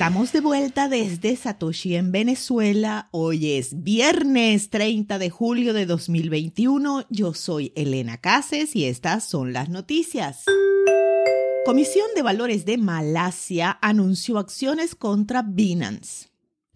Estamos de vuelta desde Satoshi en Venezuela. Hoy es viernes 30 de julio de 2021. Yo soy Elena Cases y estas son las noticias. Comisión de Valores de Malasia anunció acciones contra Binance.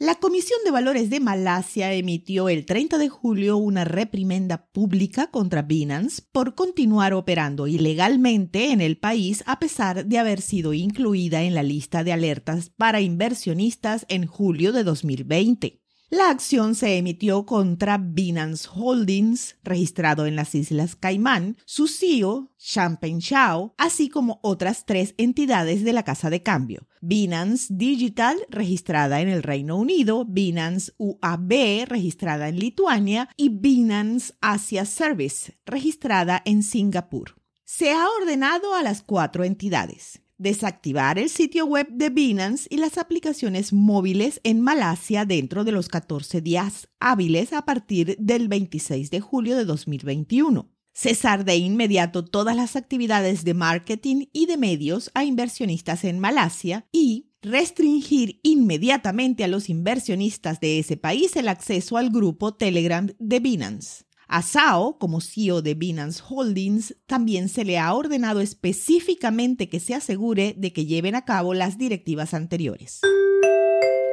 La Comisión de Valores de Malasia emitió el 30 de julio una reprimenda pública contra Binance por continuar operando ilegalmente en el país a pesar de haber sido incluida en la lista de alertas para inversionistas en julio de 2020. La acción se emitió contra Binance Holdings, registrado en las Islas Caimán, su CEO, Champagne Chao, así como otras tres entidades de la casa de cambio. Binance Digital, registrada en el Reino Unido, Binance UAB, registrada en Lituania, y Binance Asia Service, registrada en Singapur. Se ha ordenado a las cuatro entidades desactivar el sitio web de Binance y las aplicaciones móviles en Malasia dentro de los 14 días hábiles a partir del 26 de julio de 2021. Cesar de inmediato todas las actividades de marketing y de medios a inversionistas en Malasia y restringir inmediatamente a los inversionistas de ese país el acceso al grupo Telegram de Binance. A Sao, como CEO de Binance Holdings, también se le ha ordenado específicamente que se asegure de que lleven a cabo las directivas anteriores.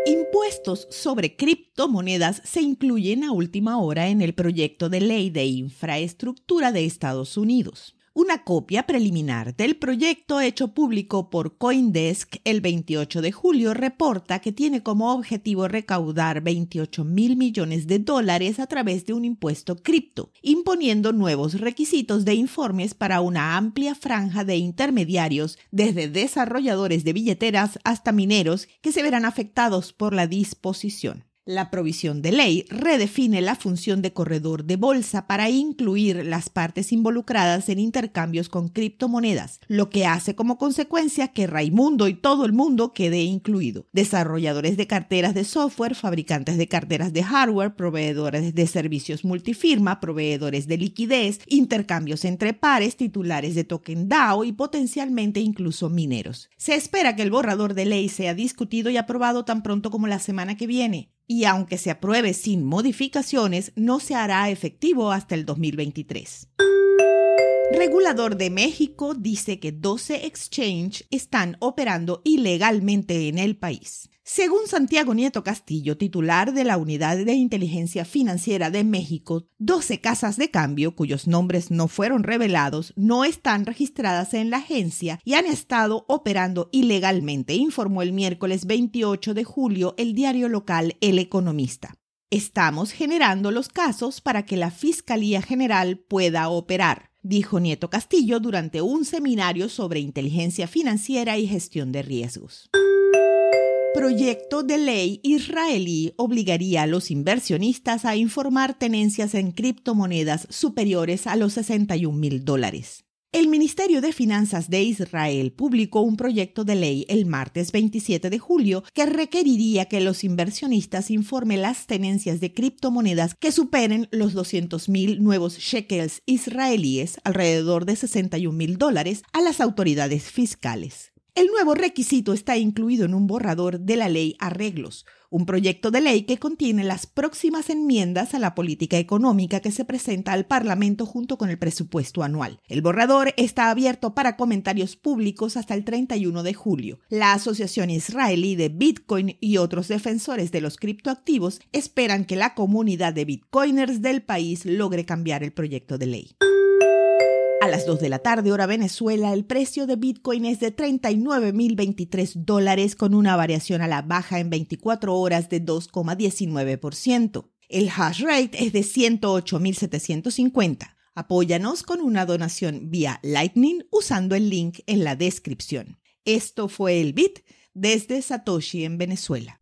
Impuestos sobre criptomonedas se incluyen a última hora en el proyecto de ley de infraestructura de Estados Unidos. Una copia preliminar del proyecto hecho público por Coindesk el 28 de julio reporta que tiene como objetivo recaudar 28 mil millones de dólares a través de un impuesto cripto, imponiendo nuevos requisitos de informes para una amplia franja de intermediarios, desde desarrolladores de billeteras hasta mineros, que se verán afectados por la disposición. La provisión de ley redefine la función de corredor de bolsa para incluir las partes involucradas en intercambios con criptomonedas, lo que hace como consecuencia que Raimundo y todo el mundo quede incluido. Desarrolladores de carteras de software, fabricantes de carteras de hardware, proveedores de servicios multifirma, proveedores de liquidez, intercambios entre pares, titulares de token DAO y potencialmente incluso mineros. Se espera que el borrador de ley sea discutido y aprobado tan pronto como la semana que viene y aunque se apruebe sin modificaciones, no se hará efectivo hasta el 2023. Regulador de México dice que 12 exchange están operando ilegalmente en el país. Según Santiago Nieto Castillo, titular de la Unidad de Inteligencia Financiera de México, 12 casas de cambio cuyos nombres no fueron revelados no están registradas en la agencia y han estado operando ilegalmente, informó el miércoles 28 de julio el diario local El Economista. Estamos generando los casos para que la Fiscalía General pueda operar, dijo Nieto Castillo durante un seminario sobre inteligencia financiera y gestión de riesgos proyecto de ley israelí obligaría a los inversionistas a informar tenencias en criptomonedas superiores a los 61 mil dólares. El Ministerio de Finanzas de Israel publicó un proyecto de ley el martes 27 de julio que requeriría que los inversionistas informen las tenencias de criptomonedas que superen los 200 mil nuevos shekels israelíes, alrededor de 61 mil dólares, a las autoridades fiscales. El nuevo requisito está incluido en un borrador de la ley Arreglos, un proyecto de ley que contiene las próximas enmiendas a la política económica que se presenta al Parlamento junto con el presupuesto anual. El borrador está abierto para comentarios públicos hasta el 31 de julio. La Asociación Israelí de Bitcoin y otros defensores de los criptoactivos esperan que la comunidad de bitcoiners del país logre cambiar el proyecto de ley. A las 2 de la tarde, hora Venezuela, el precio de Bitcoin es de 39.023 dólares con una variación a la baja en 24 horas de 2,19%. El hash rate es de 108.750. Apóyanos con una donación vía Lightning usando el link en la descripción. Esto fue el Bit desde Satoshi en Venezuela.